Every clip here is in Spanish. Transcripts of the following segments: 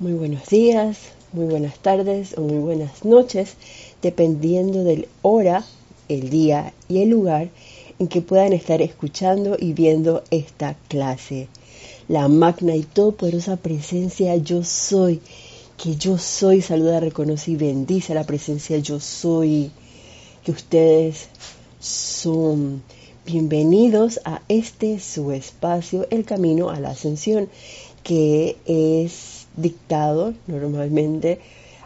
Muy buenos días, muy buenas tardes o muy buenas noches, dependiendo del hora, el día y el lugar en que puedan estar escuchando y viendo esta clase. La magna y todopoderosa presencia yo soy, que yo soy, saluda, reconoce y bendice la presencia yo soy, que ustedes son bienvenidos a este su espacio, el camino a la ascensión, que es dictado normalmente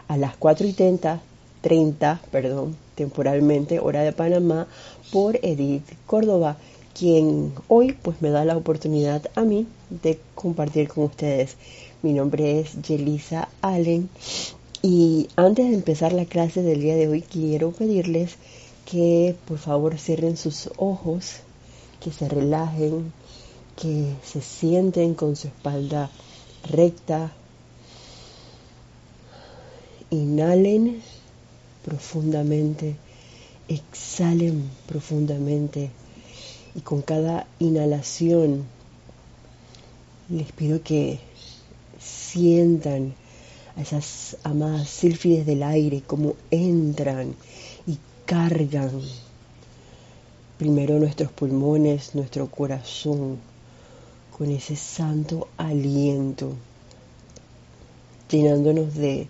a las 4 y 30, 30 perdón, temporalmente, hora de Panamá, por Edith Córdoba, quien hoy pues me da la oportunidad a mí de compartir con ustedes. Mi nombre es Yelisa Allen y antes de empezar la clase del día de hoy quiero pedirles que por favor cierren sus ojos, que se relajen, que se sienten con su espalda recta, Inhalen profundamente, exhalen profundamente y con cada inhalación les pido que sientan a esas amadas sílfides del aire como entran y cargan primero nuestros pulmones, nuestro corazón, con ese santo aliento, llenándonos de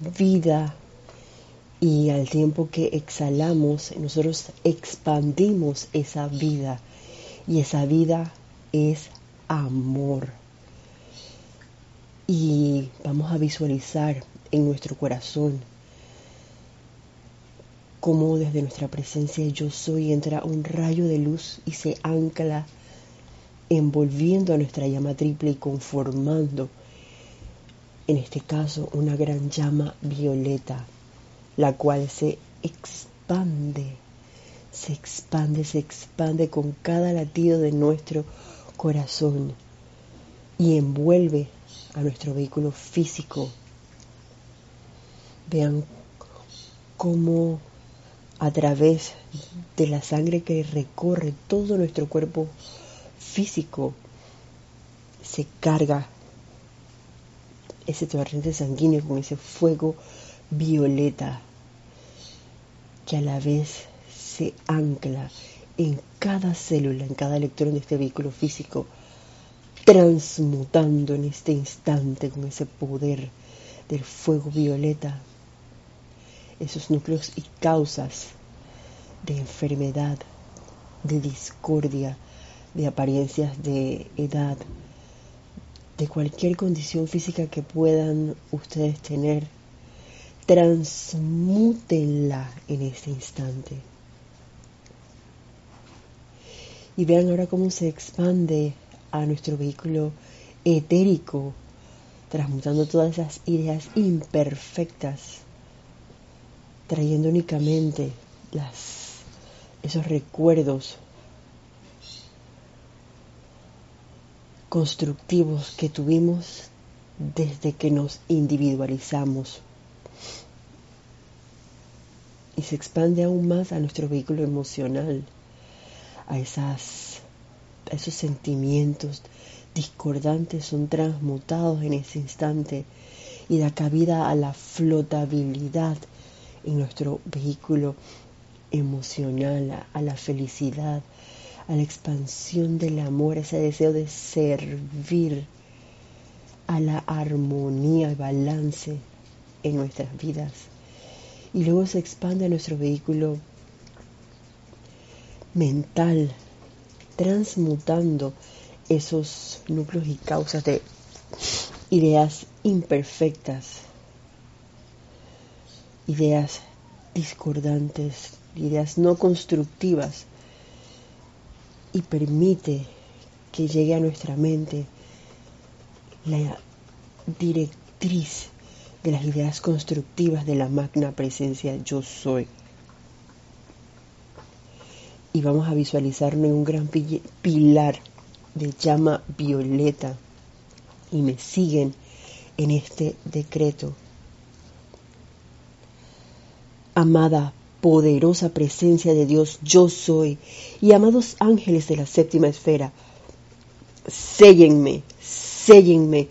vida y al tiempo que exhalamos, nosotros expandimos esa vida y esa vida es amor. Y vamos a visualizar en nuestro corazón cómo desde nuestra presencia yo soy entra un rayo de luz y se ancla envolviendo a nuestra llama triple y conformando en este caso una gran llama violeta, la cual se expande, se expande, se expande con cada latido de nuestro corazón y envuelve a nuestro vehículo físico. Vean cómo a través de la sangre que recorre todo nuestro cuerpo físico se carga ese torrente sanguíneo con ese fuego violeta que a la vez se ancla en cada célula, en cada electrón de este vehículo físico, transmutando en este instante con ese poder del fuego violeta esos núcleos y causas de enfermedad, de discordia, de apariencias de edad, de cualquier condición física que puedan ustedes tener, transmútenla en este instante. Y vean ahora cómo se expande a nuestro vehículo etérico, transmutando todas esas ideas imperfectas, trayendo únicamente las, esos recuerdos constructivos que tuvimos desde que nos individualizamos. Y se expande aún más a nuestro vehículo emocional, a, esas, esos sentimientos discordantes son transmutados en ese instante y da cabida a la flotabilidad en nuestro vehículo emocional, a la felicidad, a la expansión del amor, ese deseo de servir, a la armonía y balance en nuestras vidas. Y luego se expande nuestro vehículo mental, transmutando esos núcleos y causas de ideas imperfectas, ideas discordantes, ideas no constructivas y permite que llegue a nuestra mente la directriz de las ideas constructivas de la magna presencia yo soy. Y vamos a visualizarlo en un gran pilar de llama violeta. Y me siguen en este decreto. Amada poderosa presencia de Dios, yo soy, y amados ángeles de la séptima esfera, séllenme, séllenme,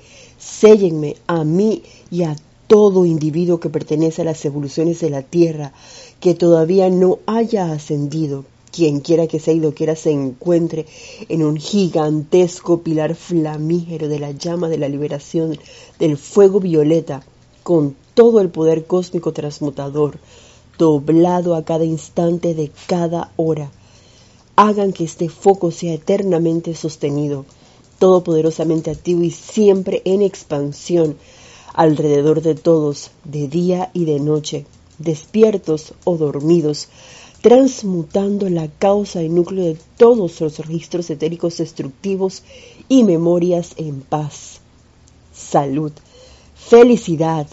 Séllenme a mí y a todo individuo que pertenece a las evoluciones de la Tierra que todavía no haya ascendido, quien quiera que sea y lo quiera se encuentre en un gigantesco pilar flamígero de la llama de la liberación del fuego violeta, con todo el poder cósmico transmutador, doblado a cada instante de cada hora. Hagan que este foco sea eternamente sostenido, todopoderosamente activo y siempre en expansión alrededor de todos, de día y de noche, despiertos o dormidos, transmutando la causa y núcleo de todos los registros etéricos destructivos y memorias en paz, salud, felicidad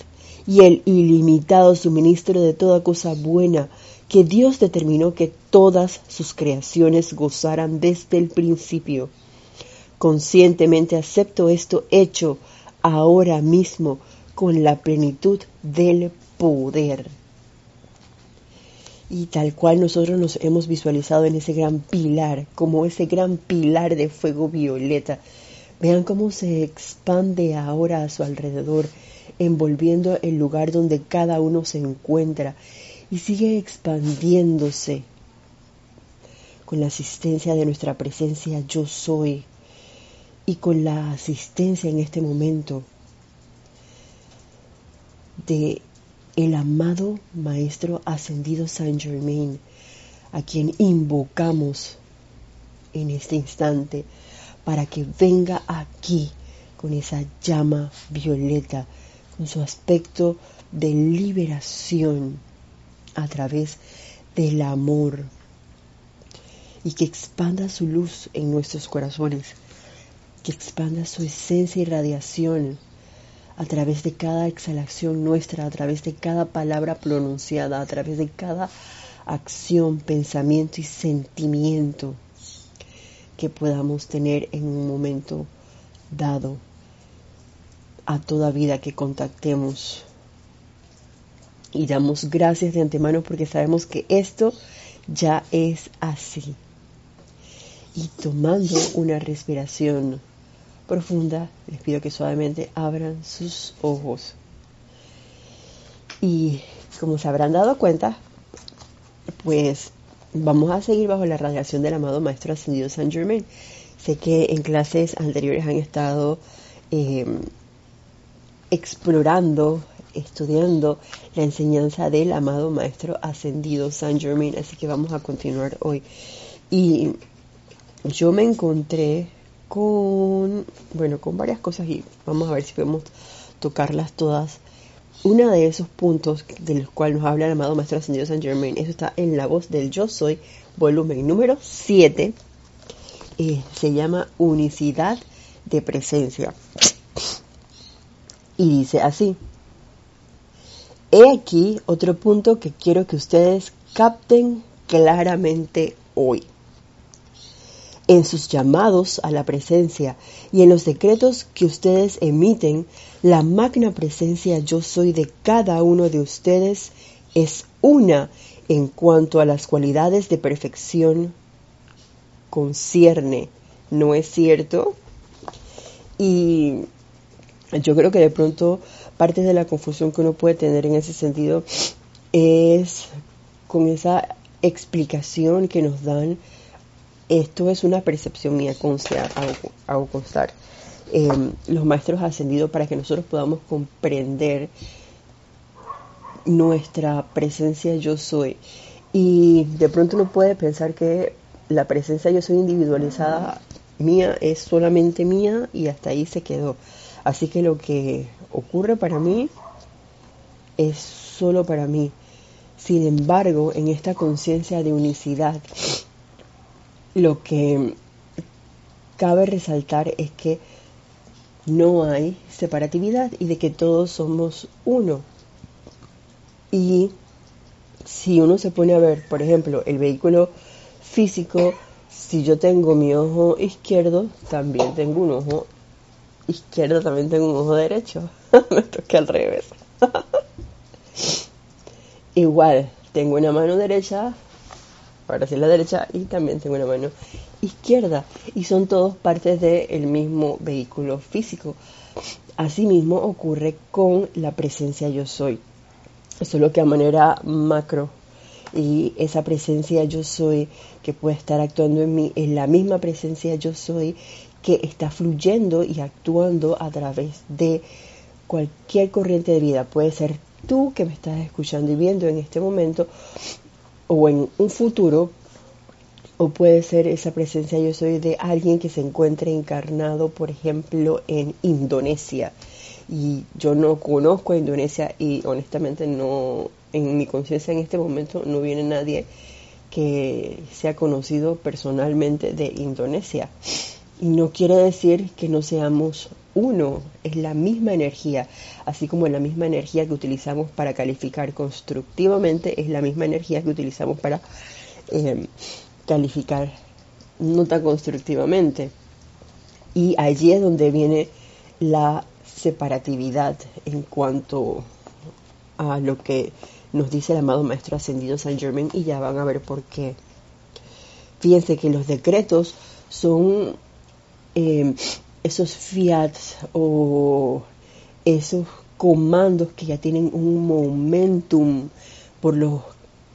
y el ilimitado suministro de toda cosa buena que Dios determinó que todas sus creaciones gozaran desde el principio. Conscientemente acepto esto hecho ahora mismo con la plenitud del poder y tal cual nosotros nos hemos visualizado en ese gran pilar, como ese gran pilar de fuego violeta. Vean cómo se expande ahora a su alrededor, envolviendo el lugar donde cada uno se encuentra y sigue expandiéndose con la asistencia de nuestra presencia yo soy y con la asistencia en este momento de el amado Maestro Ascendido Saint Germain, a quien invocamos en este instante para que venga aquí con esa llama violeta, con su aspecto de liberación a través del amor y que expanda su luz en nuestros corazones, que expanda su esencia y radiación a través de cada exhalación nuestra, a través de cada palabra pronunciada, a través de cada acción, pensamiento y sentimiento que podamos tener en un momento dado a toda vida que contactemos. Y damos gracias de antemano porque sabemos que esto ya es así. Y tomando una respiración profunda, les pido que suavemente abran sus ojos. Y como se habrán dado cuenta, pues vamos a seguir bajo la radiación del amado Maestro Ascendido San Germain. Sé que en clases anteriores han estado em, explorando, estudiando la enseñanza del amado Maestro Ascendido San Germain, así que vamos a continuar hoy. Y yo me encontré con, bueno, con varias cosas y vamos a ver si podemos tocarlas todas. Uno de esos puntos de los cuales nos habla el amado Maestro Ascendido San Germain, eso está en la voz del Yo Soy, volumen número 7, eh, se llama Unicidad de Presencia. Y dice así, he aquí otro punto que quiero que ustedes capten claramente hoy en sus llamados a la presencia y en los decretos que ustedes emiten, la magna presencia yo soy de cada uno de ustedes es una en cuanto a las cualidades de perfección concierne. ¿No es cierto? Y yo creo que de pronto parte de la confusión que uno puede tener en ese sentido es con esa explicación que nos dan esto es una percepción mía, hago, constar. Em, los maestros ascendidos para que nosotros podamos comprender nuestra presencia yo soy. Y de pronto uno puede pensar que la presencia yo soy individualizada mía es solamente mía y hasta ahí se quedó. Así que lo que ocurre para mí es solo para mí. Sin embargo, en esta conciencia de unicidad, lo que cabe resaltar es que no hay separatividad y de que todos somos uno. Y si uno se pone a ver, por ejemplo, el vehículo físico, si yo tengo mi ojo izquierdo, también tengo un ojo izquierdo, también tengo un ojo derecho. Me toqué al revés. Igual, tengo una mano derecha, para hacia la derecha y también tengo una mano izquierda y son todos partes del mismo vehículo físico. Asimismo ocurre con la presencia yo soy. Eso es lo que a manera macro y esa presencia yo soy que puede estar actuando en mí es la misma presencia yo soy que está fluyendo y actuando a través de cualquier corriente de vida. Puede ser tú que me estás escuchando y viendo en este momento o en un futuro, o puede ser esa presencia yo soy de alguien que se encuentre encarnado, por ejemplo, en Indonesia. Y yo no conozco a Indonesia y honestamente no, en mi conciencia en este momento no viene nadie que sea conocido personalmente de Indonesia. Y no quiere decir que no seamos uno, es la misma energía, así como la misma energía que utilizamos para calificar constructivamente, es la misma energía que utilizamos para eh, calificar no tan constructivamente. Y allí es donde viene la separatividad en cuanto a lo que nos dice el amado Maestro Ascendido San Germain y ya van a ver por qué. Fíjense que los decretos son eh, esos fiats o esos comandos que ya tienen un momentum por lo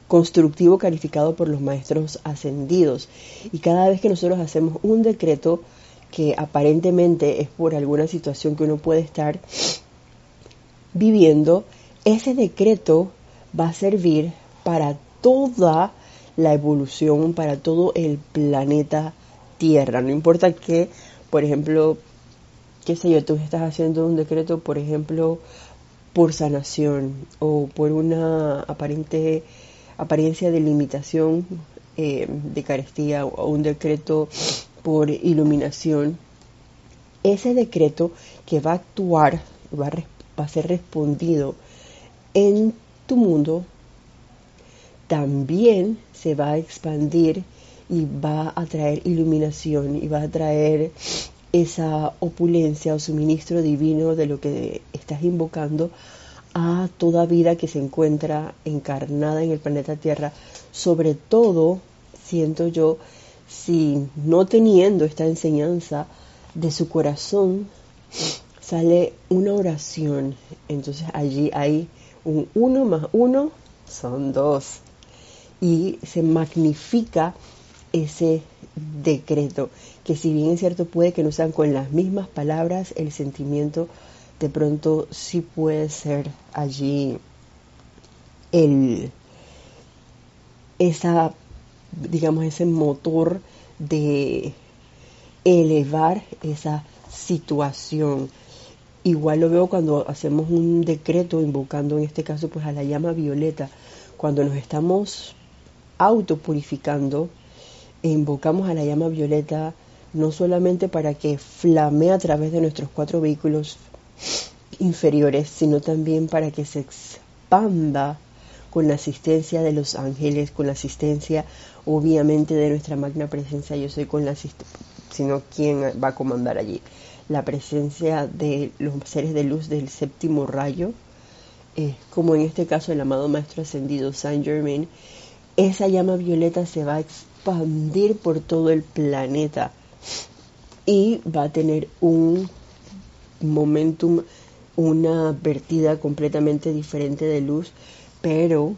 constructivo calificado por los maestros ascendidos. Y cada vez que nosotros hacemos un decreto que aparentemente es por alguna situación que uno puede estar viviendo, ese decreto va a servir para toda la evolución, para todo el planeta Tierra. No importa que por ejemplo, qué sé yo, tú estás haciendo un decreto, por ejemplo, por sanación o por una aparente apariencia de limitación eh, de carestía o un decreto por iluminación, ese decreto que va a actuar, va va a ser respondido en tu mundo, también se va a expandir y va a traer iluminación y va a traer esa opulencia o suministro divino de lo que estás invocando a toda vida que se encuentra encarnada en el planeta Tierra, sobre todo, siento yo, si no teniendo esta enseñanza de su corazón, sale una oración. Entonces allí hay un uno más uno, son dos. Y se magnifica ese decreto, que si bien es cierto puede que no sean con las mismas palabras, el sentimiento de pronto sí puede ser allí el esa digamos ese motor de elevar esa situación. Igual lo veo cuando hacemos un decreto invocando en este caso pues a la llama violeta, cuando nos estamos autopurificando, invocamos a la llama violeta no solamente para que flamee a través de nuestros cuatro vehículos inferiores, sino también para que se expanda con la asistencia de los ángeles, con la asistencia obviamente de nuestra magna presencia, yo soy con la sino quién va a comandar allí, la presencia de los seres de luz del séptimo rayo, como en este caso el amado Maestro Ascendido Saint Germain, esa llama violeta se va a expandir por todo el planeta y va a tener un momentum, una vertida completamente diferente de luz, pero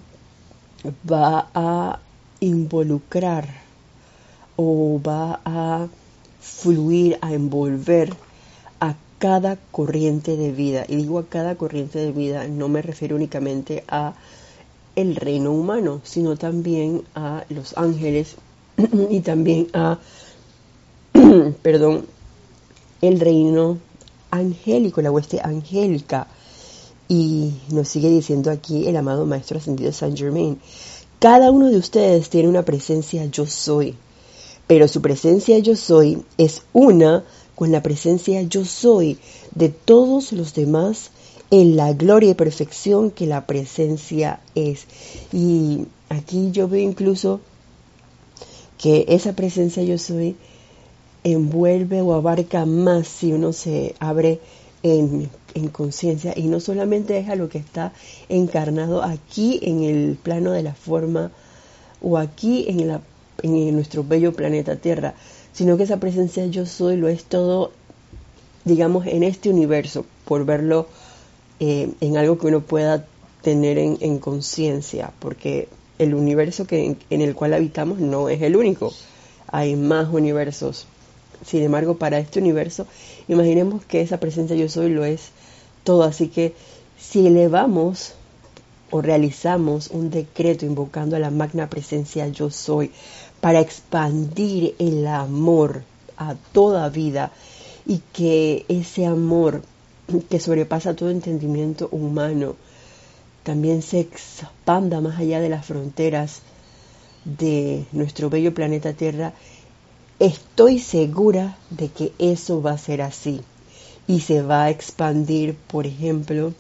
va a involucrar o va a fluir, a envolver a cada corriente de vida. Y digo a cada corriente de vida, no me refiero únicamente a el reino humano, sino también a los ángeles y también a, perdón, el reino angélico, la hueste angélica. Y nos sigue diciendo aquí el amado Maestro Ascendido Saint Germain, cada uno de ustedes tiene una presencia yo soy, pero su presencia yo soy es una con la presencia yo soy de todos los demás en la gloria y perfección que la presencia es. Y aquí yo veo incluso que esa presencia yo soy envuelve o abarca más si uno se abre en, conciencia y no solamente es a lo que está encarnado aquí en el plano de la forma o aquí en, la, en nuestro bello planeta Tierra, sino que esa presencia yo soy lo es todo, digamos, en este universo. por verlo eh, en algo que uno pueda tener en, conciencia, porque el universo que, en el cual habitamos no es el único, hay más universos. Sin embargo, para este universo, imaginemos que esa presencia yo soy lo es todo, así que si elevamos o realizamos un decreto invocando a la magna presencia yo soy para expandir el amor a toda vida y que ese amor que sobrepasa todo entendimiento humano también se expanda más allá de las fronteras de nuestro bello planeta Tierra, estoy segura de que eso va a ser así. Y se va a expandir, por ejemplo,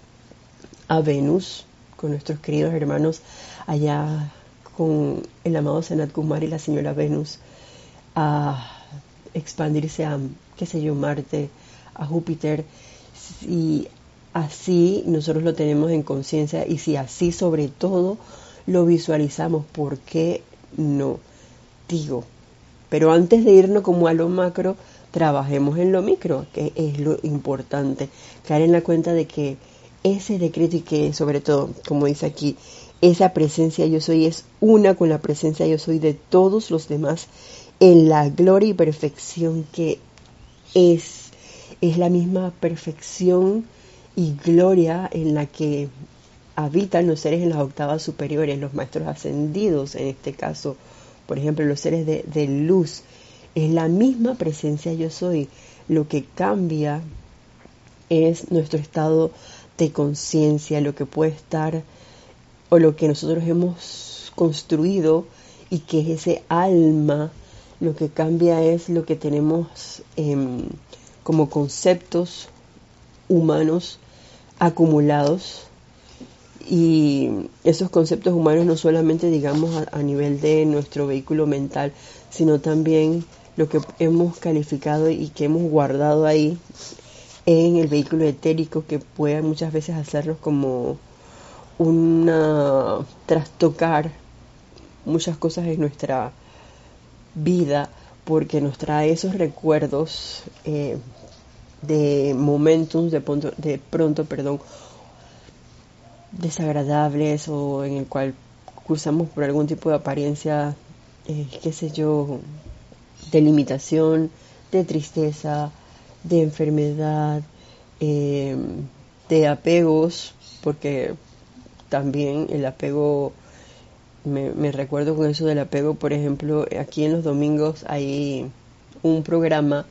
a Venus, con nuestros queridos hermanos allá con el amado Sanat Kumar y la señora Venus a expandirse a, qué sé yo, Marte, a Júpiter, y así nosotros lo tenemos en conciencia y si así sobre todo lo visualizamos, ¿por qué no? Digo, pero antes de irnos como a lo macro, trabajemos en lo micro, que es lo importante, caer en la cuenta de que ese decreto y que sobre todo, como dice aquí, esa presencia yo soy es una con la presencia yo soy de todos los demás en la gloria y perfección que es, es la misma perfección y gloria en la que habitan los seres en las octavas superiores, los maestros ascendidos en este caso, por ejemplo, los seres de, luz, es la misma presencia yo soy. Lo que cambia es nuestro estado de conciencia, lo que puede estar o lo que nosotros hemos construido y que es ese alma, lo que cambia es lo que tenemos em, como conceptos humanos acumulados. Y esos conceptos humanos no solamente digamos a, nivel de nuestro vehículo mental, sino también lo que hemos calificado y que hemos guardado ahí en el vehículo etérico que puede muchas veces hacernos como una trastocar muchas cosas en nuestra vida porque nos trae esos recuerdos eh, de momentos de pronto, de pronto perdón desagradables o en el cual cruzamos por algún tipo de apariencia eh, qué sé yo de limitación de tristeza de enfermedad, eh, de apegos, porque también el apego, me, recuerdo con eso del apego, por ejemplo, aquí en los domingos hay un programa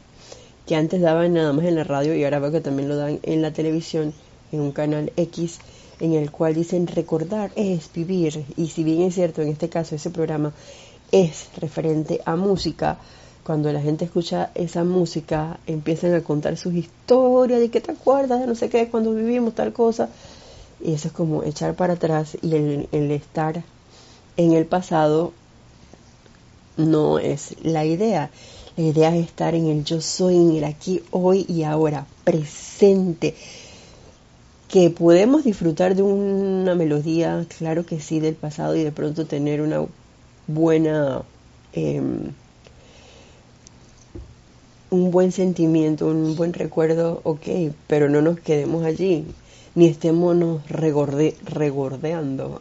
que antes daban nada más en la radio y ahora veo que también lo dan en la televisión, en un canal X, en el cual dicen recordar es vivir. Y si bien es cierto, en este caso ese programa es referente a música, cuando la gente escucha esa música, empiezan a contar sus historias de que te acuerdas de no sé qué, cuando vivimos tal cosa. Y eso es como echar para atrás y el, el estar en el pasado no es la idea. La idea es estar en el yo soy, en el aquí, hoy y ahora, presente. Que podemos disfrutar de una melodía, claro que sí, del pasado y de pronto tener una buena eh, un buen sentimiento, un buen recuerdo, ok, pero no nos quedemos allí, ni estemos regordeando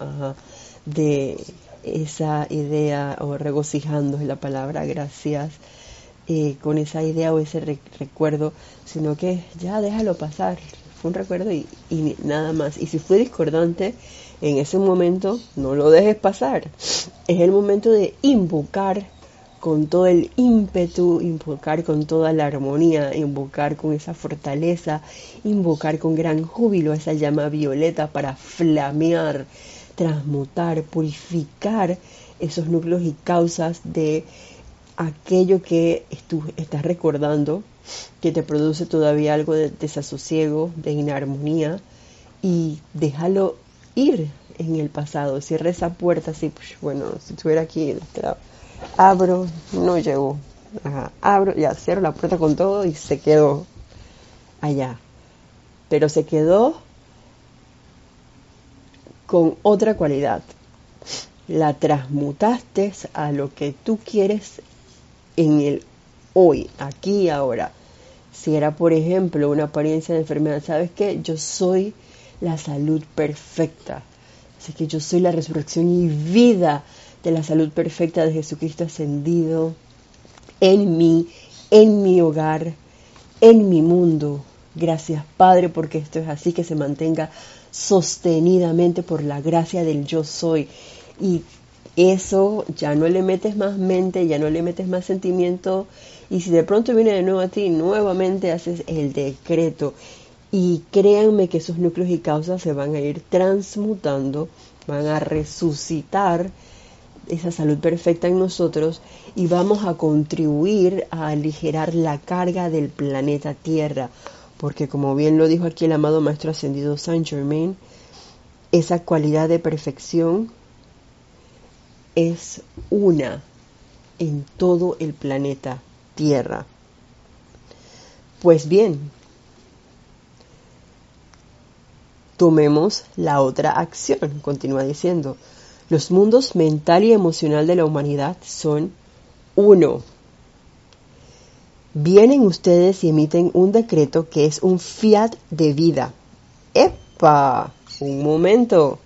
de esa idea o regocijando es la palabra, gracias, eh, con esa idea o ese recuerdo, sino que ya déjalo pasar, fue un recuerdo y, nada más. Y si fue discordante, en ese momento no lo dejes pasar. Es el momento de invocar con todo el ímpetu, invocar con toda la armonía, invocar con esa fortaleza, invocar con gran júbilo esa llama violeta para flamear, transmutar, purificar esos núcleos y causas de aquello que tú estás recordando, que te produce todavía algo de desasosiego, de inarmonía, y déjalo ir en el pasado. Cierra esa puerta así, pues, bueno, si estuviera aquí, abro, no llegó. abro, ya cierro la puerta con todo y se quedó allá. Pero se quedó con otra cualidad. La transmutaste a lo que tú quieres en el hoy, aquí y ahora. Si era, por ejemplo, una apariencia de enfermedad, ¿sabes qué? Yo soy la salud perfecta. Así que yo soy la resurrección y vida de la salud perfecta de Jesucristo ascendido en mí, en mi hogar, en mi mundo. Gracias Padre porque esto es así, que se mantenga sostenidamente por la gracia del yo soy. Y eso ya no le metes más mente, ya no le metes más sentimiento. Y si de pronto viene de nuevo a ti, nuevamente haces el decreto. Y créanme que esos núcleos y causas se van a ir transmutando, van a resucitar esa salud perfecta en nosotros y vamos a contribuir a aligerar la carga del planeta Tierra. Porque como bien lo dijo aquí el amado Maestro Ascendido Saint Germain, esa cualidad de perfección es una en todo el planeta Tierra. Pues bien, tomemos la otra acción, continúa diciendo. Los mundos mental y emocional de la humanidad son uno. Vienen ustedes y emiten un decreto que es un fiat de vida. ¡Epa! Un momento.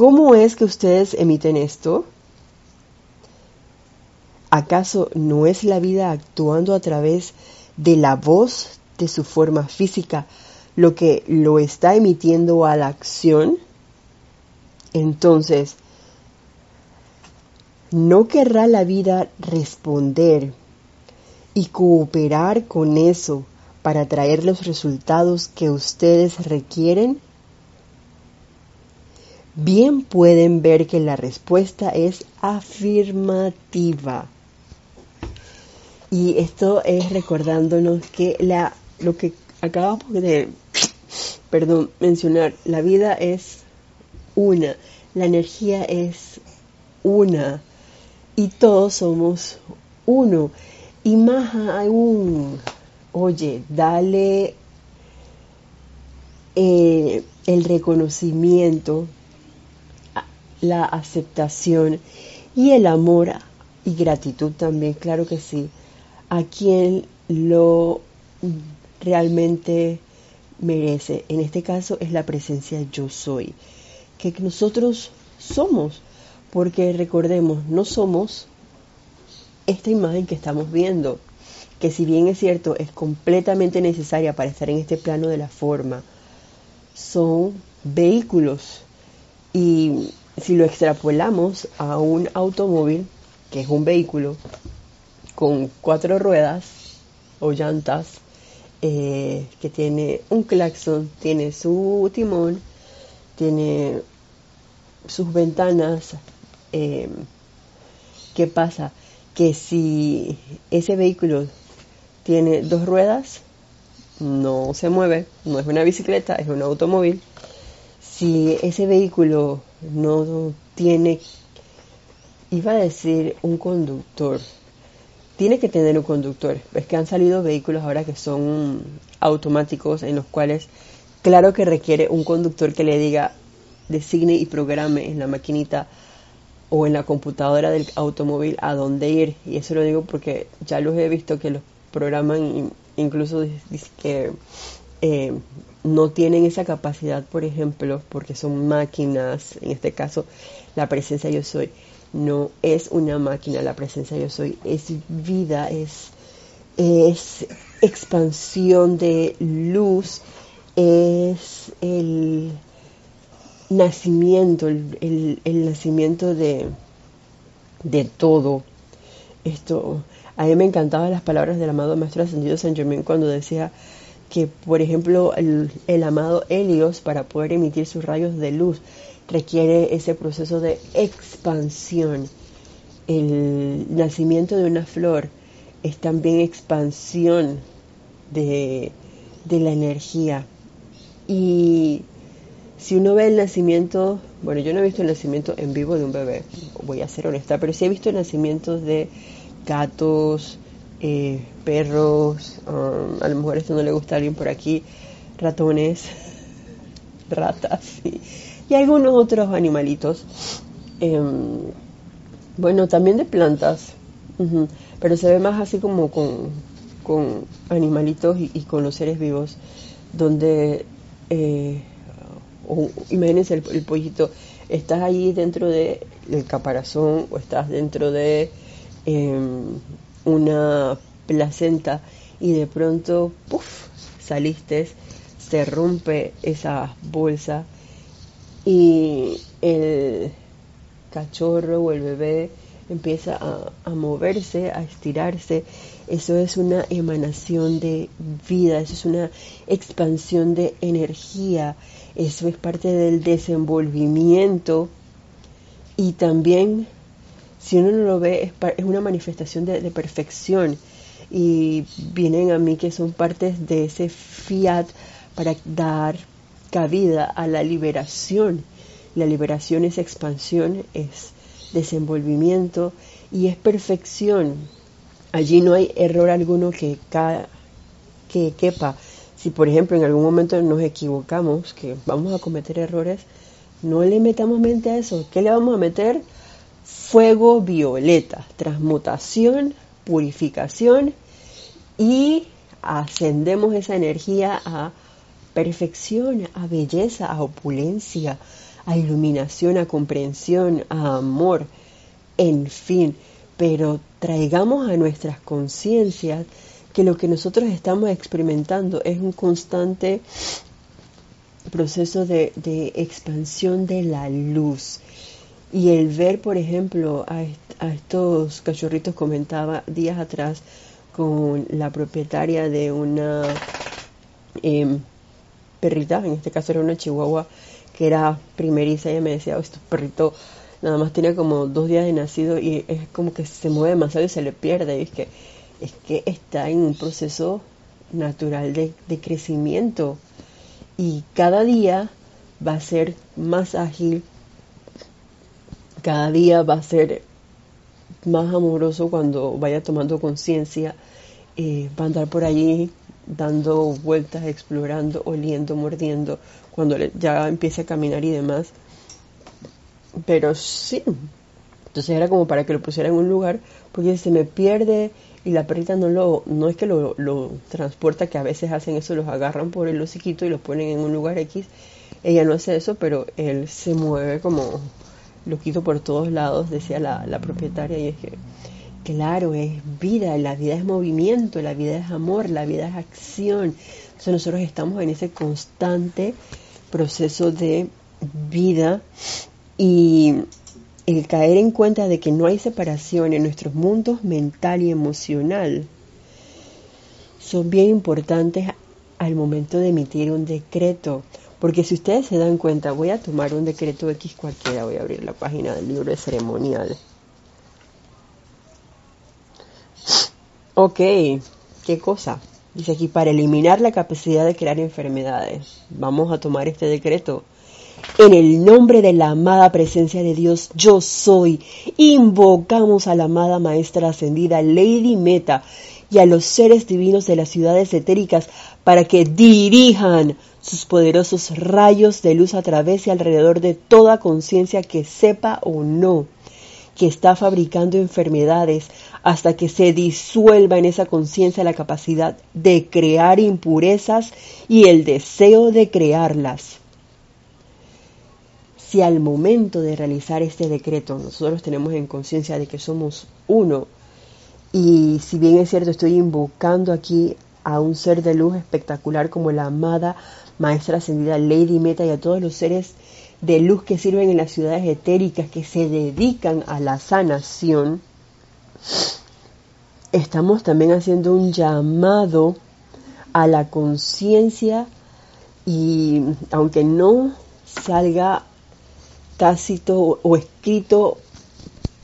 ¿Cómo es que ustedes emiten esto? ¿Acaso no es la vida actuando a través de la voz de su forma física lo que lo está emitiendo a la acción, entonces no querrá la vida responder y cooperar con eso para traer los resultados que ustedes requieren? Bien pueden ver que la respuesta es afirmativa. Y esto es recordándonos que la, lo que acabamos de, mencionar, la vida es una, la energía es una y todos somos uno. Y más aún, oye, dale eh, el reconocimiento, la aceptación y el amor y gratitud también, claro que sí, a quien lo realmente merece. En este caso es la presencia yo soy, que nosotros somos, porque recordemos, no somos esta imagen que estamos viendo, que si bien es cierto, es completamente necesaria para estar en este plano de la forma, son vehículos y si lo extrapolamos a un automóvil, que es un vehículo con cuatro ruedas o llantas, eh, que tiene un claxon, tiene su timón, tiene sus ventanas. Eh, ¿Qué pasa? Que si ese vehículo tiene dos ruedas, no se mueve, no es una bicicleta, es un automóvil. Si ese vehículo no tiene, iba a decir un conductor, tiene que tener un conductor. Es que han salido vehículos ahora que son automáticos en los cuales, claro que requiere un conductor que le diga, designe y programe en la maquinita o en la computadora del automóvil a dónde ir. Y eso lo digo porque ya los he visto que los programan, incluso que eh, no tienen esa capacidad, por ejemplo, porque son máquinas, en este caso la presencia yo soy no es una máquina, la presencia yo soy, es vida, es, es expansión de luz, es el nacimiento, el, nacimiento de, de todo. Esto, a mí me encantaban las palabras del amado Maestro Ascendido San Germain cuando decía que, por ejemplo, el, el amado Helios, para poder emitir sus rayos de luz, requiere ese proceso de expansión. El nacimiento de una flor es también expansión de, la energía. Y si uno ve el nacimiento, bueno, yo no he visto el nacimiento en vivo de un bebé, voy a ser honesta, pero sí he visto nacimientos de gatos, eh, perros, um, a lo mejor esto no le gusta a alguien por aquí, ratones, ratas, y algunos otros animalitos. Em, bueno, también de plantas. pero se ve más así como con, con animalitos y, con los seres vivos, donde, eh, imagínense el, pollito, estás ahí dentro del caparazón o estás dentro de em, una placenta y de pronto, puff, saliste, se rompe esa bolsa y el cachorro o el bebé empieza a, moverse, a estirarse. Eso es una emanación de vida, eso es una expansión de energía, eso es parte del desenvolvimiento. Y también, si uno no lo ve, es, una manifestación de, de perfección y vienen a mí que son partes de ese fiat para dar cabida a la liberación. La liberación es expansión, es desenvolvimiento y es perfección. Allí no hay error alguno que, que quepa. Si por ejemplo en algún momento nos equivocamos, que vamos a cometer errores, no le metamos mente a eso. ¿Qué le vamos a meter? Fuego violeta, transmutación, purificación y ascendemos esa energía a perfección, a belleza, a opulencia, a iluminación, a comprensión, a amor, en fin, pero traigamos a nuestras conciencias que lo que nosotros estamos experimentando es un constante proceso de, expansión de la luz. Y el ver, por ejemplo, a, estos cachorritos, comentaba días atrás con la propietaria de una em, perrita, en este caso era una chihuahua, que era primeriza, ella me decía, oh, este perrito nada más tiene como dos días de nacido y es como que se mueve demasiado y se le pierde. Y es que, es que está en un proceso natural de, de crecimiento y cada día va a ser más ágil, cada día va a ser más amoroso cuando vaya tomando conciencia, eh, va a andar por allí dando vueltas, explorando, oliendo, mordiendo, cuando ya empiece a caminar y demás. Pero sí, entonces era como para que lo pusiera en un lugar, porque se me pierde y la perrita no lo, no es que lo, lo transporta, que a veces hacen eso, los agarran por el hociquito y los ponen en un lugar X. Ella no hace eso, pero él se mueve como loquito por todos lados, decía la, la propietaria, y es que Claro, es vida, la vida es movimiento, la vida es amor, la vida es acción. Entonces nosotros estamos en ese constante proceso de vida y el caer en cuenta de que no hay separación en nuestros mundos mental y emocional son bien importantes al momento de emitir un decreto. Porque si ustedes se dan cuenta, voy a tomar un decreto X cualquiera, voy a abrir la página del libro de ceremonial. Ok, ¿qué cosa? Dice aquí, para eliminar la capacidad de crear enfermedades. Vamos a tomar este decreto. En el nombre de la amada presencia de Dios, yo soy. Invocamos a la amada Maestra Ascendida, Lady Meta, y a los seres divinos de las ciudades etéricas para que dirijan sus poderosos rayos de luz a través y alrededor de toda conciencia que sepa o no que está fabricando enfermedades hasta que se disuelva en esa conciencia la capacidad de crear impurezas y el deseo de crearlas. Si al momento de realizar este decreto nosotros tenemos en conciencia de que somos uno, y si bien es cierto estoy invocando aquí a un ser de luz espectacular como la amada Maestra Ascendida Lady Meta y a todos los seres de luz que sirven en las ciudades etéricas, que se dedican a la sanación, estamos también haciendo un llamado a la conciencia y aunque no salga tácito o escrito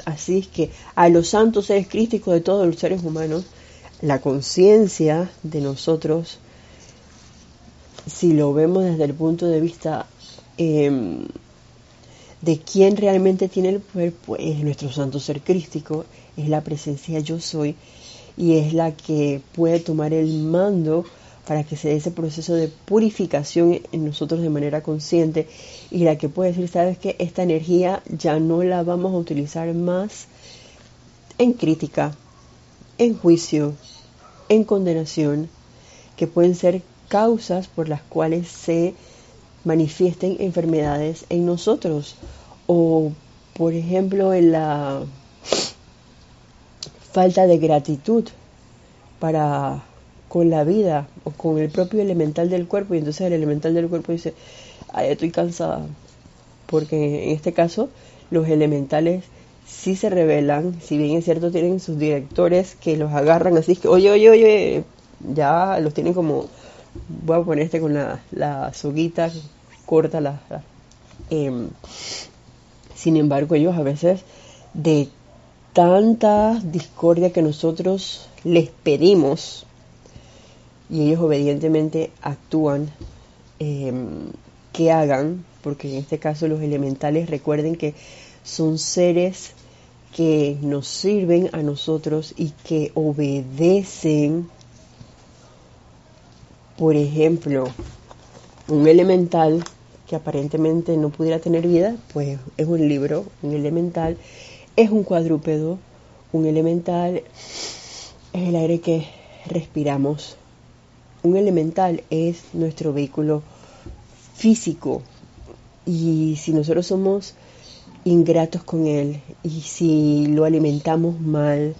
así es que a los santos seres crísticos de todos los seres humanos, la conciencia de nosotros, si lo vemos desde el punto de vista Em, de quién realmente tiene el poder, pues es nuestro santo ser crístico, es la presencia yo soy y es la que puede tomar el mando para que se dé ese proceso de purificación en nosotros de manera consciente. Y la que puede decir, sabes que esta energía ya no la vamos a utilizar más en crítica, en juicio, en condenación, que pueden ser causas por las cuales se manifiesten enfermedades en nosotros. O por ejemplo en la falta de gratitud para con la vida o con el propio elemental del cuerpo y entonces el elemental del cuerpo dice, ay, estoy cansada, porque en este caso los elementales sí se revelan, si bien es cierto tienen sus directores que los agarran así, que oye, oye, oye, ya los tienen como, voy a poner este con la, la soguita corta, la, em, sin embargo ellos a veces de tanta discordia que nosotros les pedimos y ellos obedientemente actúan, em, que hagan, porque en este caso los elementales recuerden que son seres que nos sirven a nosotros y que obedecen, por ejemplo, un elemental que aparentemente no pudiera tener vida, pues es un libro, un elemental, es un cuadrúpedo, un elemental es el aire que respiramos, un elemental es nuestro vehículo físico y si nosotros somos ingratos con él y si lo alimentamos mal,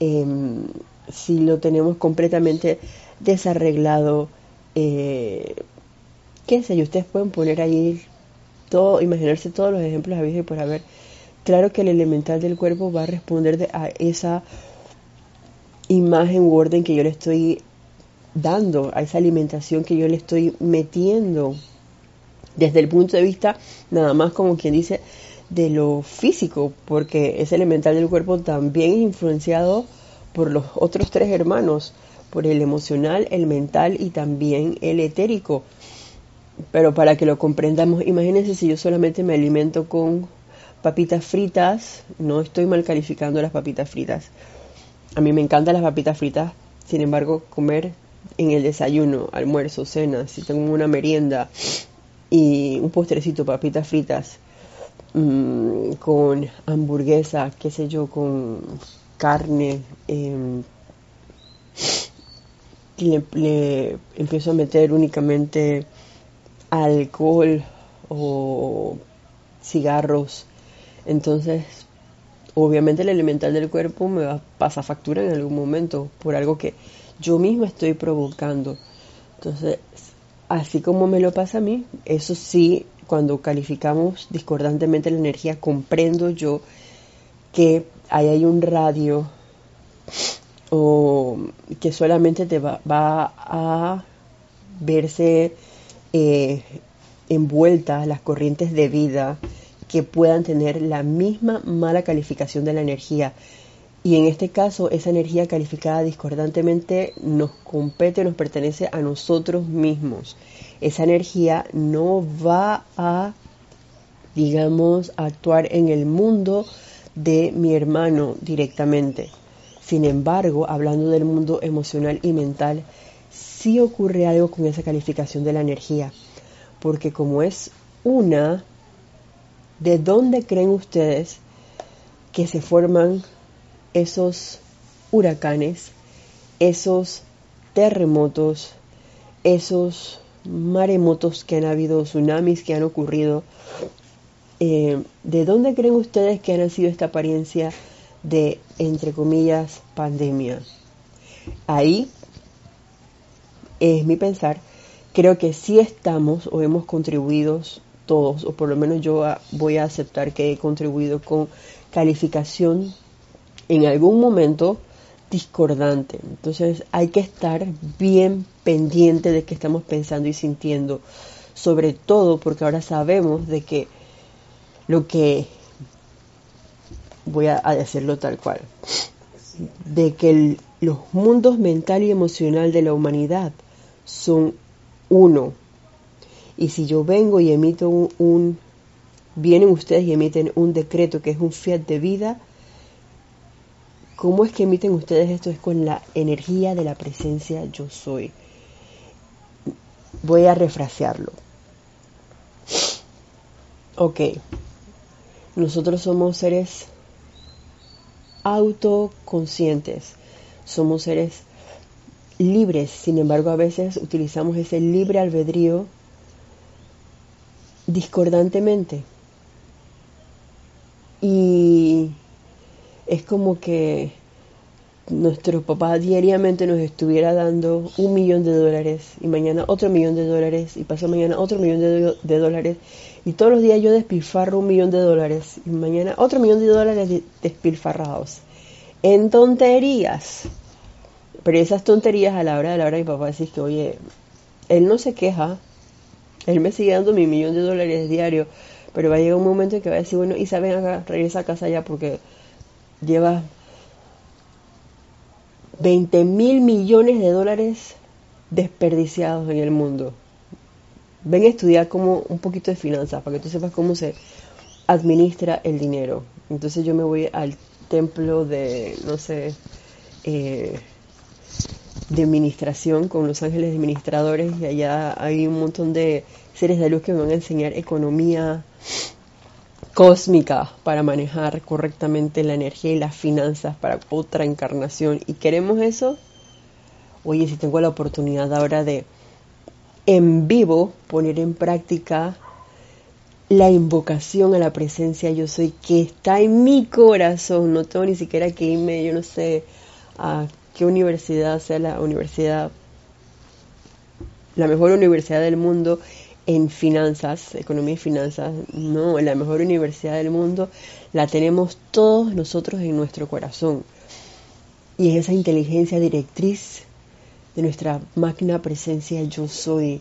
em, si lo tenemos completamente desarreglado, eh, qué sé yo, ustedes pueden poner ahí todo, imaginarse todos los ejemplos a y por haber. Claro que el elemental del cuerpo va a responder a esa imagen u orden que yo le estoy dando, a esa alimentación que yo le estoy metiendo desde el punto de vista nada más como quien dice de lo físico, porque ese elemental del cuerpo también es influenciado por los otros tres hermanos, por el emocional, el mental y también el etérico. Pero para que lo comprendamos, imagínense si yo solamente me alimento con papitas fritas, no estoy mal calificando las papitas fritas. A mí me encantan las papitas fritas, sin embargo, comer en el desayuno, almuerzo, cena, si tengo una merienda y un postrecito, papitas fritas, Mm, con hamburguesa, qué sé yo, con carne. Eh, le, le, empiezo a meter únicamente alcohol o cigarros. Entonces, obviamente el elemental del cuerpo me va a pasar factura en algún momento por algo que yo misma estoy provocando. Entonces, así como me lo pasa a mí, eso sí cuando calificamos discordantemente la energía, comprendo yo que ahí hay un radio o que solamente te va, a verse eh, envueltas las corrientes de vida que puedan tener la misma mala calificación de la energía. Y en este caso, esa energía calificada discordantemente nos compete, nos pertenece a nosotros mismos esa energía no va a, digamos, actuar en el mundo de mi hermano directamente. Sin embargo, hablando del mundo emocional y mental, sí ocurre algo con esa calificación de la energía, porque como es una, ¿de dónde creen ustedes que se forman esos huracanes, esos terremotos, esos maremotos que han habido, tsunamis que han ocurrido. Eh, ¿De dónde creen ustedes que ha nacido esta apariencia de, entre comillas, pandemia? Ahí es mi pensar. Creo que sí estamos o hemos contribuido todos, o por lo menos yo voy a aceptar que he contribuido con calificación en algún momento discordante. Entonces hay que estar bien pendiente de qué estamos pensando y sintiendo, sobre todo porque ahora sabemos de que lo que voy a, decirlo tal cual, de que los mundos mental y emocional de la humanidad son uno. Y si yo vengo y emito un vienen ustedes y emiten un decreto que es un fiat de vida, ¿Cómo es que emiten ustedes esto? Es con la energía de la presencia yo soy. Voy a refrasearlo. Ok, nosotros somos seres autoconscientes, somos seres libres, sin embargo a veces utilizamos ese libre albedrío discordantemente. Y es como que nuestro papá diariamente nos estuviera dando un millón de dólares y mañana otro millón de dólares y pasó mañana otro millón de, dólares y todos los días yo despilfarro un millón de dólares y mañana otro millón de dólares despilfarrados en tonterías. Pero esas tonterías a la hora de la hora mi papá decís que, oye, él no se queja, él me sigue dando mi millón de dólares diario, pero va a llegar un momento en que va a decir, bueno, Isa, ven acá, regresa a casa ya porque lleva 20 mil millones de dólares desperdiciados en el mundo. Ven a estudiar como un poquito de finanzas para que tú sepas cómo se administra el dinero. Entonces yo me voy al templo de, no sé, eh, de administración con los ángeles administradores y allá hay un montón de seres de luz que me van a enseñar economía cósmica para manejar correctamente la energía y las finanzas para otra encarnación. ¿Y queremos eso? Oye, si tengo la oportunidad ahora de en vivo poner en práctica la invocación a la presencia yo soy que está en mi corazón, no tengo ni siquiera que irme, yo no sé a qué universidad sea la universidad, la mejor universidad del mundo en finanzas, economía y finanzas, no, la mejor universidad del mundo la tenemos todos nosotros en nuestro corazón. Y es esa inteligencia directriz de nuestra máquina presencia yo soy,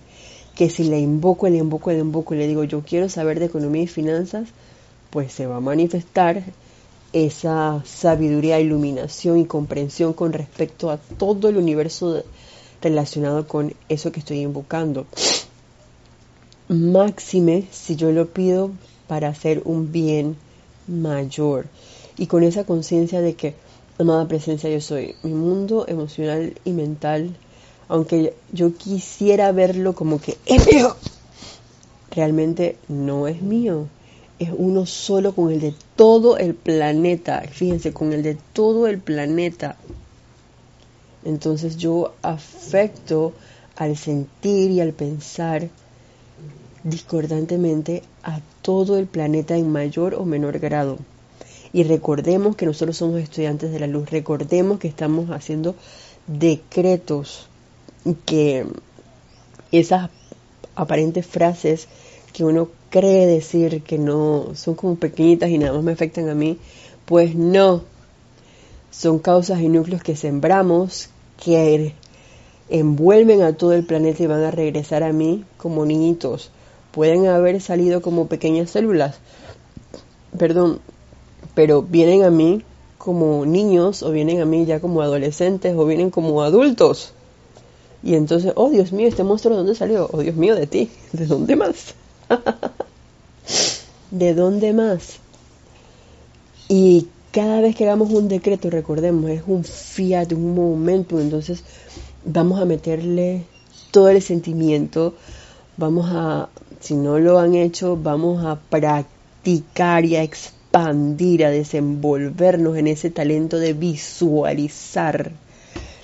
que si le invoco, le invoco, le invoco y le digo yo quiero saber de economía y finanzas, pues se va a manifestar esa sabiduría, iluminación y comprensión con respecto a todo el universo relacionado con eso que estoy invocando máxime si yo lo pido para hacer un bien mayor. Y con esa conciencia de que, amada presencia, yo soy mi mundo emocional y mental, aunque yo quisiera verlo como que es mío, realmente no es mío. Es uno solo con el de todo el planeta. Fíjense, con el de todo el planeta. Entonces yo afecto al sentir y al pensar discordantemente a todo el planeta en mayor o menor grado. Y recordemos que nosotros somos estudiantes de la luz, recordemos que estamos haciendo decretos, que esas aparentes frases que uno cree decir que no son como pequeñitas y nada más me afectan a mí, pues no, son causas y núcleos que sembramos, que envuelven a todo el planeta y van a regresar a mí como niñitos pueden haber salido como pequeñas células, perdón, pero vienen a mí como niños o vienen a mí ya como adolescentes o vienen como adultos. Y entonces, oh Dios mío, este monstruo de dónde salió? Oh Dios mío, de ti. ¿De dónde más? ¿De dónde más? Y cada vez que hagamos un decreto, recordemos, es un fiat, un momento, entonces vamos a meterle todo el sentimiento, vamos a si no lo han hecho, vamos a practicar y a expandir, a desenvolvernos en ese talento de visualizar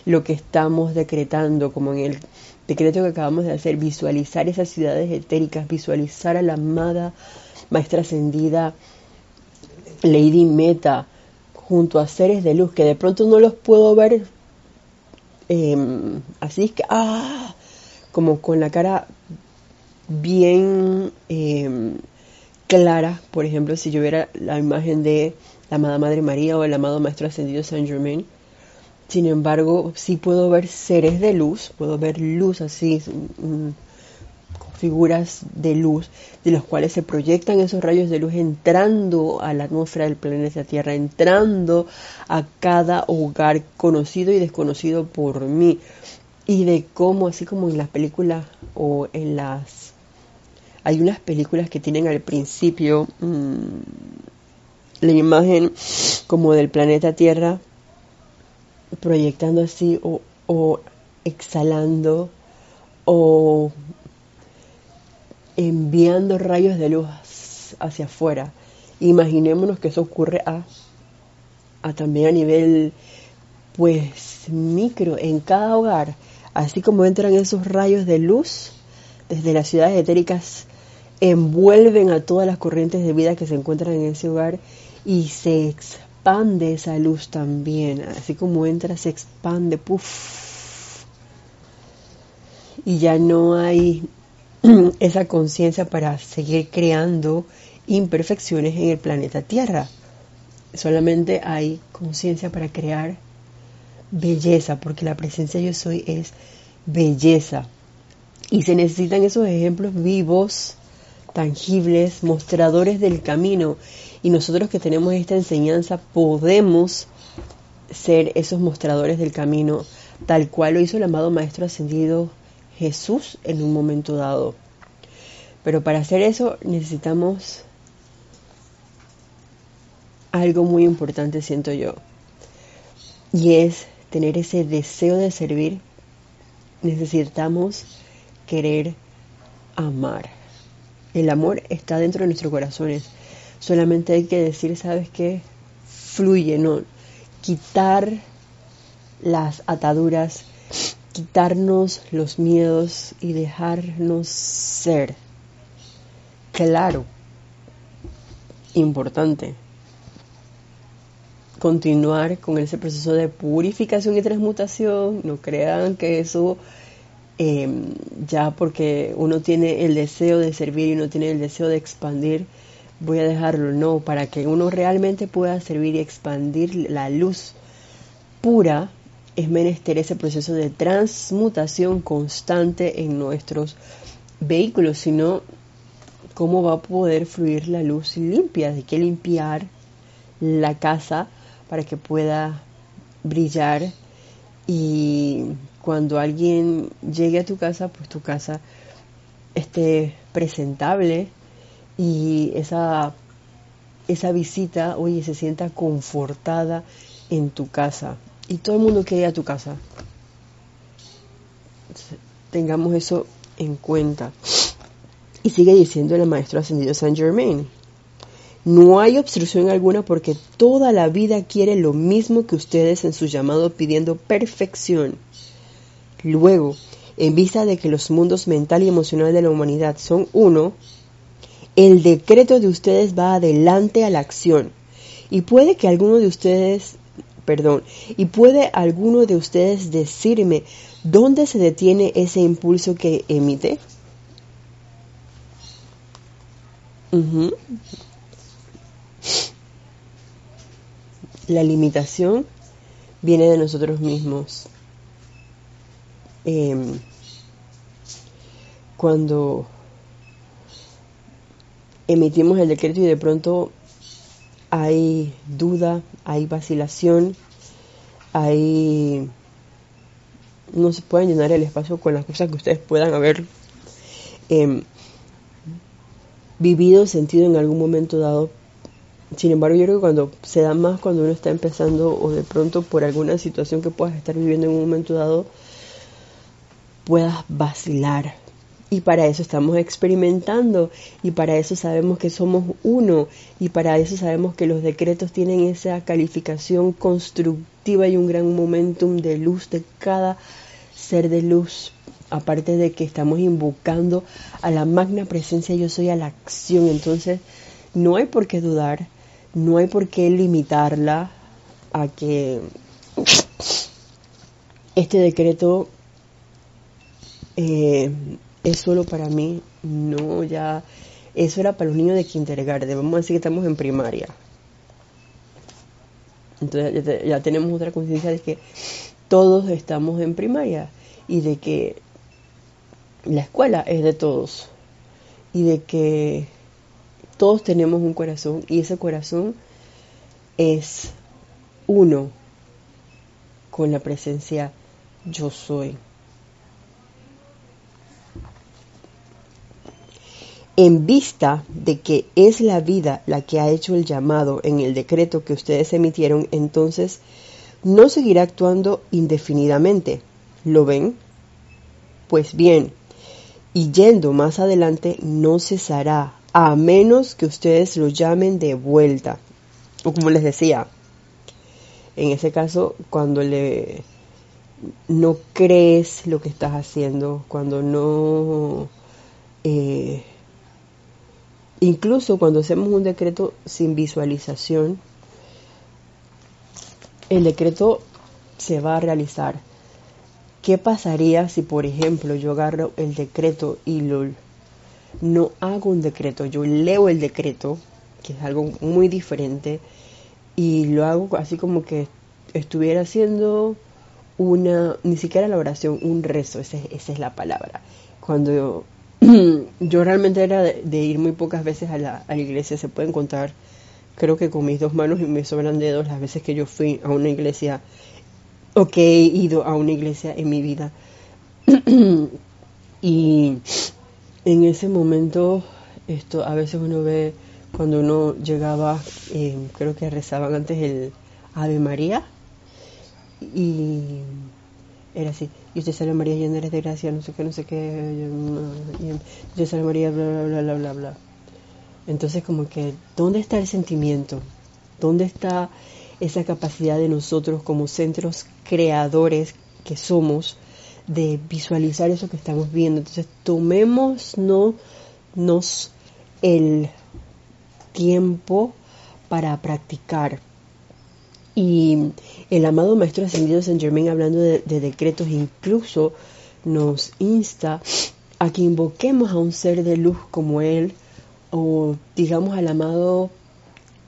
lo que estamos decretando, como en el decreto que acabamos de hacer, visualizar esas ciudades etéricas, visualizar a la amada maestra ascendida Lady Meta junto a seres de luz que de pronto no los puedo ver em, así que ah como con la cara bien em, clara, por ejemplo, si yo viera la imagen de la amada Madre María o el amado Maestro Ascendido Saint Germain. Sin embargo, sí puedo ver seres de luz, puedo ver luz así, figuras de luz, de los cuales se proyectan esos rayos de luz entrando a la atmósfera del planeta Tierra, entrando a cada hogar conocido y desconocido por mí. Y de cómo, así como en las películas o en las hay unas películas que tienen al principio mm, la imagen como del planeta Tierra proyectando así o, exhalando o enviando rayos de luz hacia afuera. Imaginémonos que eso ocurre a, a también a nivel pues micro en cada hogar, así como entran esos rayos de luz desde las ciudades etéricas, envuelven a todas las corrientes de vida que se encuentran en ese hogar y se expande esa luz también, así como entra se expande, puff, y ya no hay esa conciencia para seguir creando imperfecciones en el planeta Tierra. Solamente hay conciencia para crear belleza, porque la presencia yo soy es belleza. Y se necesitan esos ejemplos vivos, tangibles, mostradores del camino. Y nosotros que tenemos esta enseñanza podemos ser esos mostradores del camino, tal cual lo hizo el amado Maestro Ascendido Jesús en un momento dado. Pero para hacer eso necesitamos algo muy importante, siento yo, y es tener ese deseo de servir. Necesitamos querer amar. El amor está dentro de nuestros corazones. Solamente hay que decir, ¿sabes qué? Fluye, no. Quitar las ataduras, quitarnos los miedos y dejarnos ser. Claro, importante continuar con ese proceso de purificación y transmutación. No crean que eso em, ya porque uno tiene el deseo de servir y uno tiene el deseo de expandir, voy a dejarlo. No, para que uno realmente pueda servir y expandir la luz pura, es menester ese proceso de transmutación constante en nuestros vehículos, sino cómo va a poder fluir la luz limpia. Hay que limpiar la casa para que pueda brillar y cuando alguien llegue a tu casa, pues tu casa esté presentable y esa, esa visita, oye, se sienta confortada en tu casa y todo el mundo que a tu casa. Tengamos eso en cuenta. Y sigue diciendo el maestro ascendido Saint Germain. No hay obstrucción alguna porque toda la vida quiere lo mismo que ustedes en su llamado pidiendo perfección. Luego, en vista de que los mundos mental y emocional de la humanidad son uno, el decreto de ustedes va adelante a la acción. Y puede que alguno de ustedes, perdón, y puede alguno de ustedes decirme dónde se detiene ese impulso que emite. La limitación viene de nosotros mismos. Em, cuando emitimos el decreto y de pronto hay duda, hay vacilación, hay no se pueden llenar el espacio con las cosas que ustedes puedan haber em, vivido, sentido en algún momento dado, sin embargo, yo creo que cuando se da más cuando uno está empezando o de pronto por alguna situación que puedas estar viviendo en un momento dado, puedas vacilar. Y para eso estamos experimentando y para eso sabemos que somos uno y para eso sabemos que los decretos tienen esa calificación constructiva y un gran momentum de luz de cada ser de luz. Aparte de que estamos invocando a la magna presencia yo soy a la acción. Entonces no hay por qué dudar no hay por qué limitarla a que este decreto eh, es solo para mí, no, ya, eso era para los niños de kindergarten, vamos a decir que estamos en primaria. Entonces ya, ya tenemos otra conciencia de que todos estamos en primaria y de que la escuela es de todos y de que todos tenemos un corazón y ese corazón es uno con la presencia yo soy. En vista de que es la vida la que ha hecho el llamado en el decreto que ustedes emitieron, entonces no seguirá actuando indefinidamente. ¿Lo ven? Pues bien, y yendo más adelante no cesará a menos que ustedes lo llamen de vuelta. O como les decía, en ese caso, cuando le no crees lo que estás haciendo, cuando no... Eh, incluso cuando hacemos un decreto sin visualización, el decreto se va a realizar. ¿Qué pasaría si, por ejemplo, yo agarro el decreto y lo, no hago un decreto, yo leo el decreto, que es algo muy diferente, y lo hago así como que estuviera haciendo una, ni siquiera la oración, un rezo, esa, es la palabra. Cuando yo, realmente era de, ir muy pocas veces a la, a la iglesia, se pueden contar, creo que con mis dos manos y me sobran dedos las veces que yo fui a una iglesia o que he ido a una iglesia en mi vida. y en ese momento, esto a veces uno ve cuando uno llegaba, eh, creo que rezaban antes el Ave María, y era así, y usted salve María llena eres de gracia, no sé qué, no sé qué, yo salve María, bla, bla, bla, bla, bla, bla. Entonces como que, ¿dónde está el sentimiento? ¿Dónde está esa capacidad de nosotros como centros creadores que somos de visualizar eso que estamos viendo? Entonces tomemos no, nos el tiempo para practicar y el amado Maestro Ascendido Saint Germain, hablando de, decretos, incluso nos insta a que invoquemos a un ser de luz como Él, o digamos al amado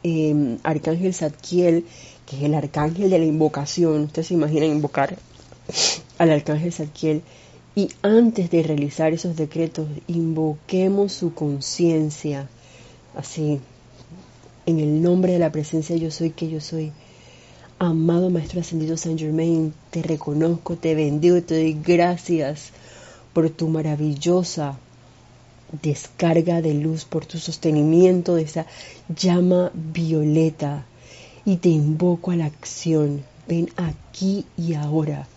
em, Arcángel Zadkiel, que es el arcángel de la invocación. Ustedes se imaginan invocar al Arcángel Zadkiel. Y antes de realizar esos decretos, invoquemos su conciencia, así, en el nombre de la presencia yo soy que yo soy Amado Maestro Ascendido San Germain, te reconozco, te bendigo y te doy gracias por tu maravillosa descarga de luz, por tu sostenimiento de esa llama violeta. Y te invoco a la acción. Ven aquí y ahora.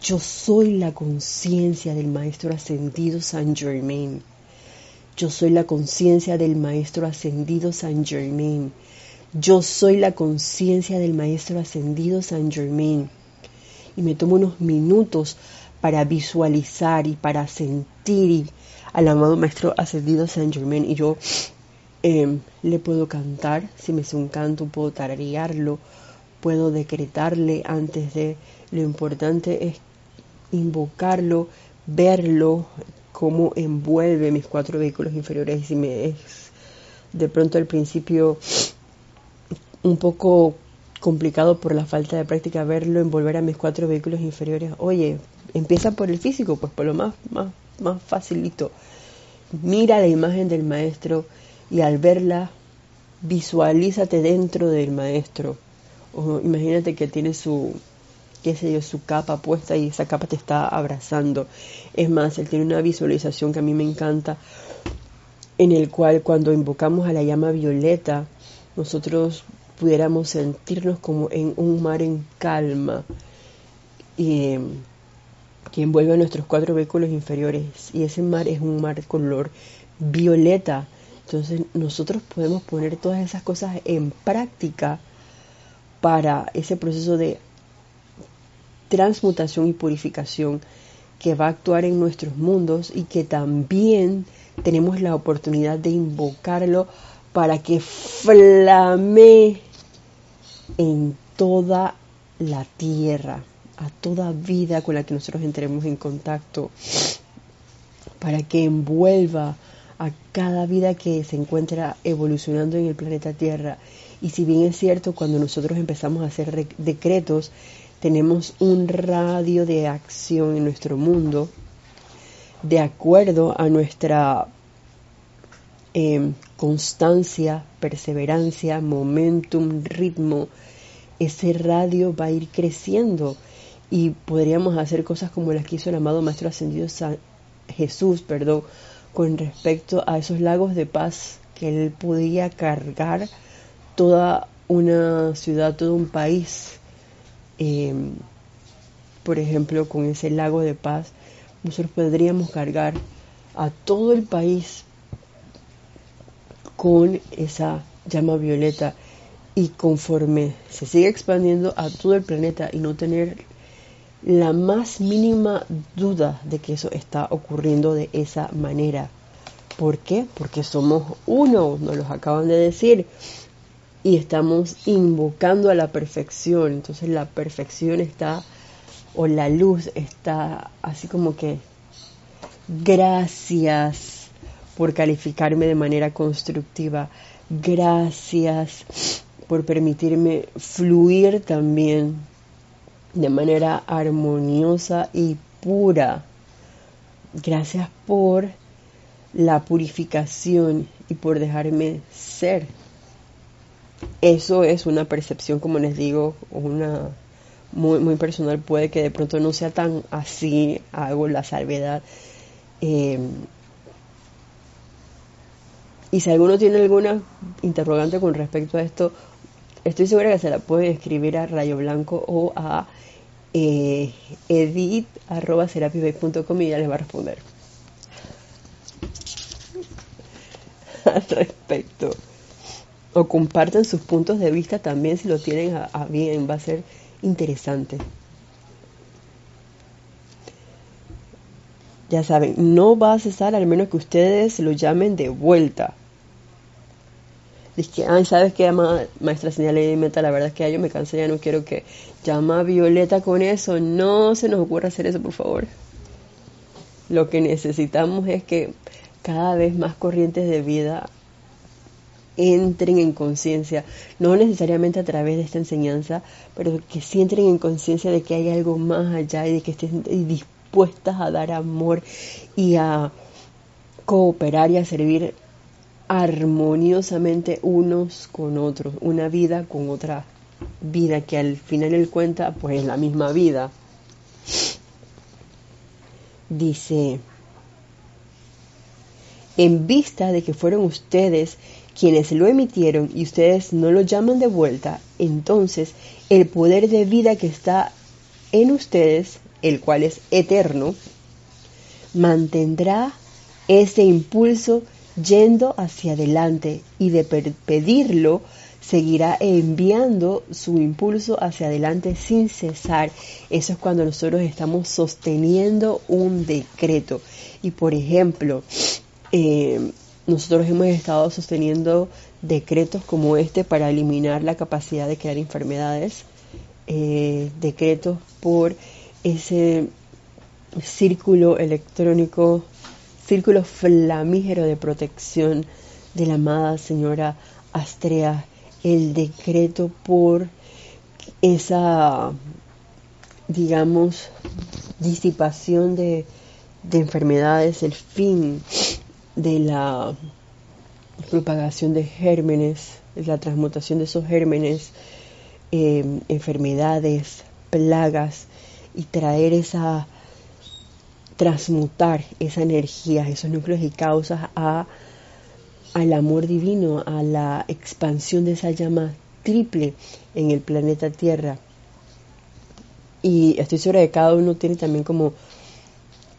Yo soy la conciencia del Maestro Ascendido San Germain. Yo soy la conciencia del Maestro Ascendido San Germain. Yo soy la conciencia del Maestro Ascendido San Germain. Y me tomo unos minutos para visualizar y para sentir al amado Maestro Ascendido San Germain. Y yo em, le puedo cantar, si me hace un canto, puedo tararearlo, puedo decretarle antes de. Lo importante es invocarlo, verlo, cómo envuelve mis cuatro vehículos inferiores. Y si me es de pronto al principio un poco complicado por la falta de práctica verlo envolver a mis cuatro vehículos inferiores. Oye, empieza por el físico, pues por lo más, más, más facilito. Mira la imagen del maestro y al verla, visualízate dentro del maestro. O imagínate que tiene su, qué sé su capa puesta y esa capa te está abrazando. Es más, él tiene una visualización que a mí me encanta, en el cual cuando invocamos a la llama violeta, nosotros pudiéramos sentirnos como en un mar en calma y, que envuelve a nuestros cuatro vehículos inferiores y ese mar es un mar color violeta. Entonces nosotros podemos poner todas esas cosas en práctica para ese proceso de transmutación y purificación que va a actuar en nuestros mundos y que también tenemos la oportunidad de invocarlo para que flame en toda la tierra, a toda vida con la que nosotros entremos en contacto, para que envuelva a cada vida que se encuentra evolucionando en el planeta Tierra. Y si bien es cierto, cuando nosotros empezamos a hacer decretos, tenemos un radio de acción en nuestro mundo de acuerdo a nuestra Em, constancia, perseverancia, momentum, ritmo, ese radio va a ir creciendo y podríamos hacer cosas como las que hizo el amado Maestro Ascendido Jesús, perdón, con respecto a esos lagos de paz que él podía cargar toda una ciudad, todo un país. Em, por ejemplo, con ese lago de paz, nosotros podríamos cargar a todo el país con esa llama violeta y conforme se sigue expandiendo a todo el planeta y no tener la más mínima duda de que eso está ocurriendo de esa manera. ¿Por qué? Porque somos uno, nos los acaban de decir, y estamos invocando a la perfección. Entonces la perfección está, o la luz está así como que, gracias por calificarme de manera constructiva, gracias por permitirme fluir también de manera armoniosa y pura. Gracias por la purificación y por dejarme ser. Eso es una percepción, como les digo, una muy, muy personal. Puede que de pronto no sea tan así, hago la salvedad. Eh, y si alguno tiene alguna interrogante con respecto a esto, estoy segura que se la puede escribir a Rayo Blanco o a eh, edit.com y ya les va a responder. Al respecto. O compartan sus puntos de vista también si lo tienen a, bien, va a ser interesante. Ya saben, no va a cesar al menos que ustedes lo llamen de vuelta. Dice, ay, ¿sabes qué, maestra señal y meta? La verdad es que yo me cansé, ya no quiero que llama a Violeta con eso. No se nos ocurra hacer eso, por favor. Lo que necesitamos es que cada vez más corrientes de vida entren en conciencia, no necesariamente a través de esta enseñanza, pero que sí entren en conciencia de que hay algo más allá y de que estén dispuestas a dar amor y a cooperar y a servir armoniosamente unos con otros, una vida con otra vida que al final del cuenta pues es la misma vida. Dice, en vista de que fueron ustedes quienes lo emitieron y ustedes no lo llaman de vuelta, entonces el poder de vida que está en ustedes, el cual es eterno, mantendrá ese impulso yendo hacia adelante y de pedirlo seguirá enviando su impulso hacia adelante sin cesar. Eso es cuando nosotros estamos sosteniendo un decreto. Y por ejemplo, eh, nosotros hemos estado sosteniendo decretos como este para eliminar la capacidad de crear enfermedades, eh, decretos por ese círculo electrónico círculo flamígero de protección de la amada señora Astrea, el decreto por esa, digamos, disipación de, enfermedades, el fin de la propagación de gérmenes, la transmutación de esos gérmenes, eh, enfermedades, plagas y traer esa transmutar esa energía, esos núcleos y causas a, al amor divino, a la expansión de esa llama triple en el planeta Tierra. Y estoy segura que cada uno tiene también como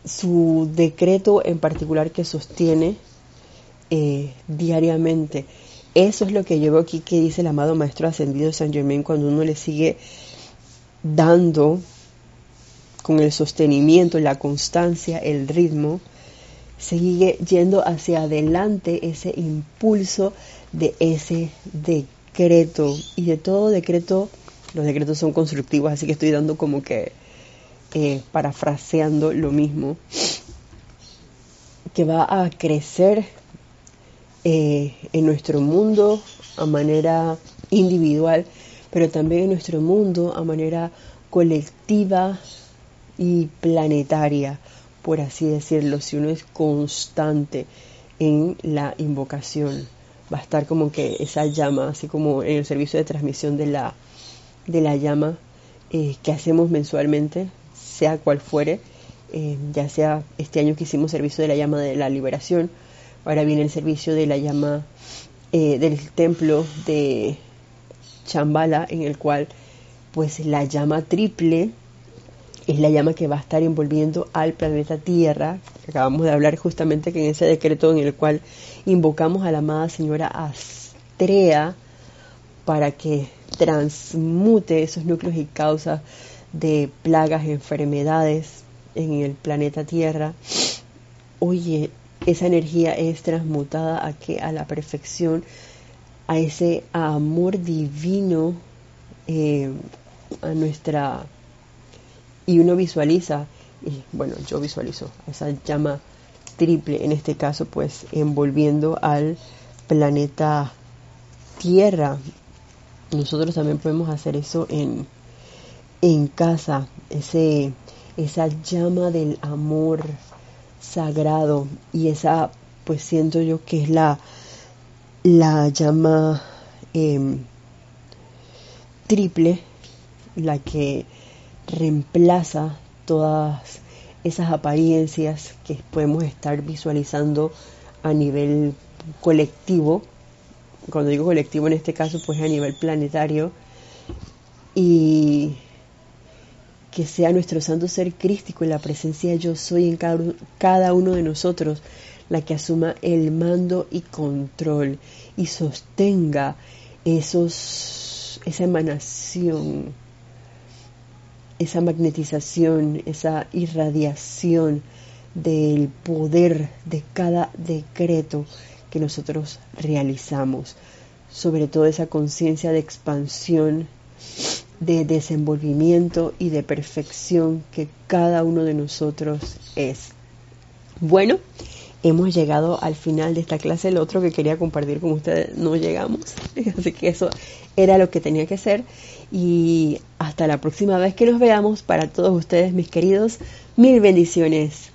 su decreto en particular que sostiene eh, diariamente. Eso es lo que llevo aquí que dice el amado Maestro Ascendido San Germain cuando uno le sigue dando con el sostenimiento, la constancia, el ritmo, sigue yendo hacia adelante ese impulso de ese decreto. Y de todo decreto, los decretos son constructivos, así que estoy dando como que eh, parafraseando lo mismo, que va a crecer eh, en nuestro mundo a manera individual, pero también en nuestro mundo a manera colectiva, y planetaria, por así decirlo, si uno es constante en la invocación. Va a estar como que esa llama, así como en el servicio de transmisión de la, de la llama eh, que hacemos mensualmente, sea cual fuere, eh, ya sea este año que hicimos servicio de la llama de la liberación, ahora viene el servicio de la llama eh, del templo de Chambala, en el cual pues la llama triple es la llama que va a estar envolviendo al planeta Tierra. Acabamos de hablar justamente que en ese decreto en el cual invocamos a la amada señora Astrea para que transmute esos núcleos y causas de plagas, enfermedades en el planeta Tierra. Oye, esa energía es transmutada a que a la perfección, a ese amor divino, eh, a nuestra y uno visualiza, y bueno, yo visualizo esa llama triple, en este caso, pues envolviendo al planeta Tierra. Nosotros también podemos hacer eso en, en casa, ese, esa llama del amor sagrado y esa, pues siento yo que es la, la llama em, triple, la que reemplaza todas esas apariencias que podemos estar visualizando a nivel colectivo, cuando digo colectivo en este caso, pues a nivel planetario, y que sea nuestro santo ser crístico y la presencia yo soy en cada, cada uno de nosotros la que asuma el mando y control y sostenga esos, esa emanación esa magnetización, esa irradiación del poder de cada decreto que nosotros realizamos, sobre todo esa conciencia de expansión, de desenvolvimiento y de perfección que cada uno de nosotros es. Bueno, hemos llegado al final de esta clase. El otro que quería compartir con ustedes no llegamos, así que eso era lo que tenía que ser y hasta la próxima vez que nos veamos. Para todos ustedes mis queridos mil bendiciones